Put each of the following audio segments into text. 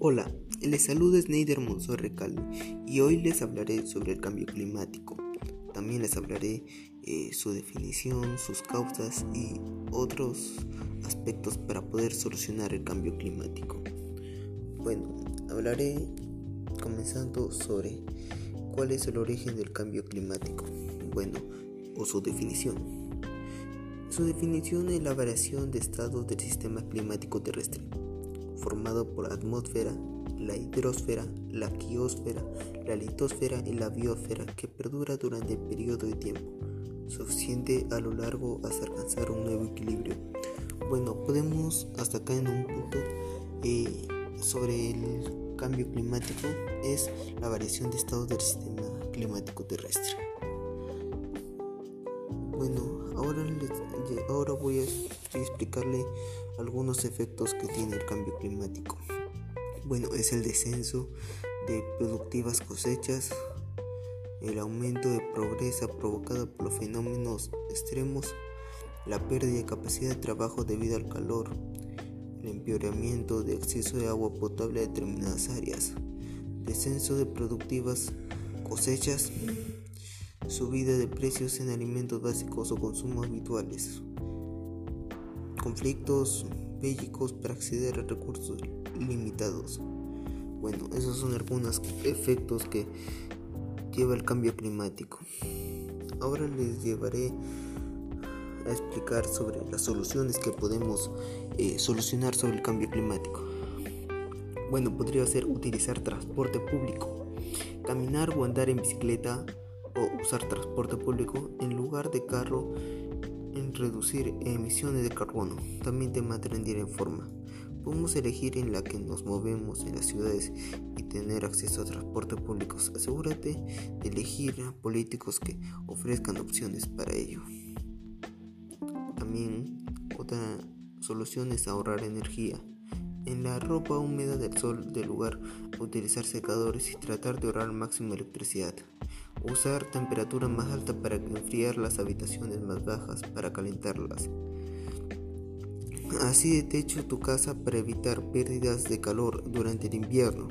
Hola, les saluda Sneider Monzo Recalde y hoy les hablaré sobre el cambio climático. También les hablaré eh, su definición, sus causas y otros aspectos para poder solucionar el cambio climático. Bueno, hablaré comenzando sobre cuál es el origen del cambio climático. Bueno, o su definición. Su definición es la variación de estados del sistema climático terrestre formado por la atmósfera, la hidrosfera, la quiosfera, la litosfera y la biosfera que perdura durante el periodo de tiempo suficiente a lo largo hasta alcanzar un nuevo equilibrio. Bueno, podemos hasta acá en un punto eh, sobre el cambio climático es la variación de estado del sistema climático terrestre. Ahora, voy a explicarle algunos efectos que tiene el cambio climático. Bueno, es el descenso de productivas cosechas, el aumento de pobreza provocado por fenómenos extremos, la pérdida de capacidad de trabajo debido al calor, el empeoramiento de acceso de agua potable a determinadas áreas, descenso de productivas cosechas, subida de precios en alimentos básicos o consumos habituales, conflictos bélicos para acceder a recursos limitados. Bueno, esos son algunos efectos que lleva el cambio climático. Ahora les llevaré a explicar sobre las soluciones que podemos eh, solucionar sobre el cambio climático. Bueno, podría ser utilizar transporte público, caminar o andar en bicicleta usar transporte público en lugar de carro en reducir emisiones de carbono, también te mantener en forma. Podemos elegir en la que nos movemos en las ciudades y tener acceso a transporte público. Asegúrate de elegir a políticos que ofrezcan opciones para ello. También otra solución es ahorrar energía. En la ropa húmeda del sol del lugar, utilizar secadores y tratar de ahorrar al máximo electricidad. Usar temperatura más alta para enfriar las habitaciones más bajas para calentarlas. Así de techo tu casa para evitar pérdidas de calor durante el invierno.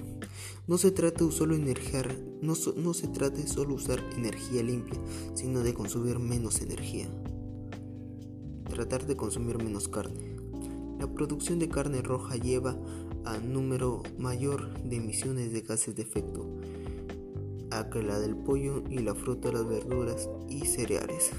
No se trata solo energía, no, no se trata de solo usar energía limpia, sino de consumir menos energía. Tratar de consumir menos carne. La producción de carne roja lleva a número mayor de emisiones de gases de efecto a que la del pollo y la fruta, las verduras y cereales.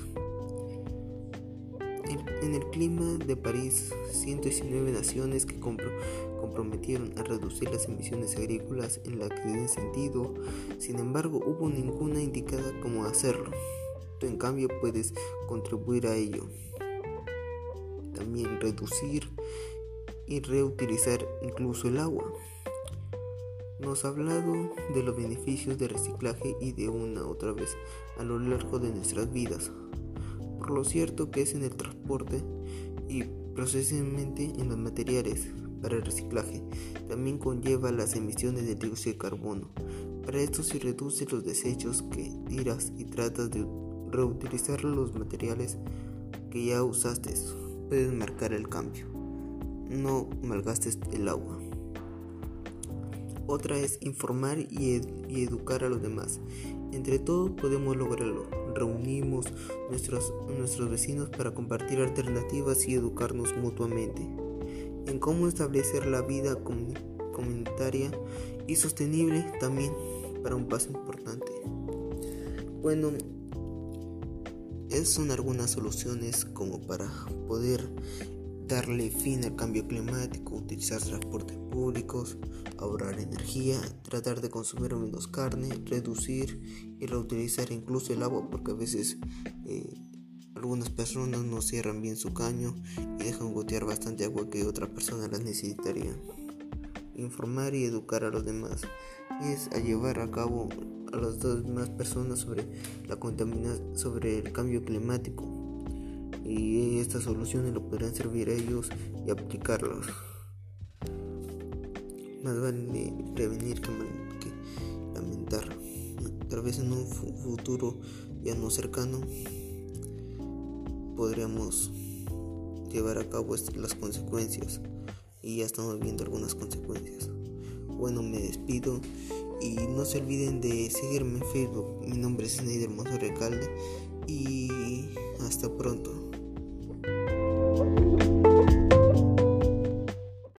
En el clima de París, 119 naciones que comprometieron a reducir las emisiones agrícolas en la que den sentido, sin embargo hubo ninguna indicada cómo hacerlo. Tú en cambio puedes contribuir a ello. También reducir y reutilizar incluso el agua. Nos ha hablado de los beneficios del reciclaje y de una otra vez a lo largo de nuestras vidas. Por lo cierto que es en el transporte y precisamente en los materiales para el reciclaje. También conlleva las emisiones de dióxido de carbono. Para esto se reduce los desechos que tiras y tratas de reutilizar los materiales que ya usaste. Puedes marcar el cambio. No malgastes el agua. Otra es informar y, educar a los demás. Entre todos podemos lograrlo. Reunimos nuestros, vecinos para compartir alternativas y educarnos mutuamente. En cómo establecer la vida comunitaria y sostenible también para un paso importante. Bueno, esas son algunas soluciones como para poder darle fin al cambio climático, utilizar transportes públicos, ahorrar energía, tratar de consumir menos carne, reducir y reutilizar incluso el agua porque a veces eh, algunas personas no cierran bien su caño y dejan gotear bastante agua que otras personas las necesitarían. Informar y educar a los demás es a llevar a cabo a las demás personas sobre la contaminación, sobre el cambio climático y estas soluciones lo podrán servir a ellos y aplicarlos. Más vale prevenir que, lamentar. Tal vez en un futuro ya no cercano podríamos llevar a cabo las consecuencias y ya estamos viendo algunas consecuencias. bueno, me despido y no se olviden de seguirme en Facebook. Mi nombre es Snyder Mozo Recalde y hasta pronto. Thank you.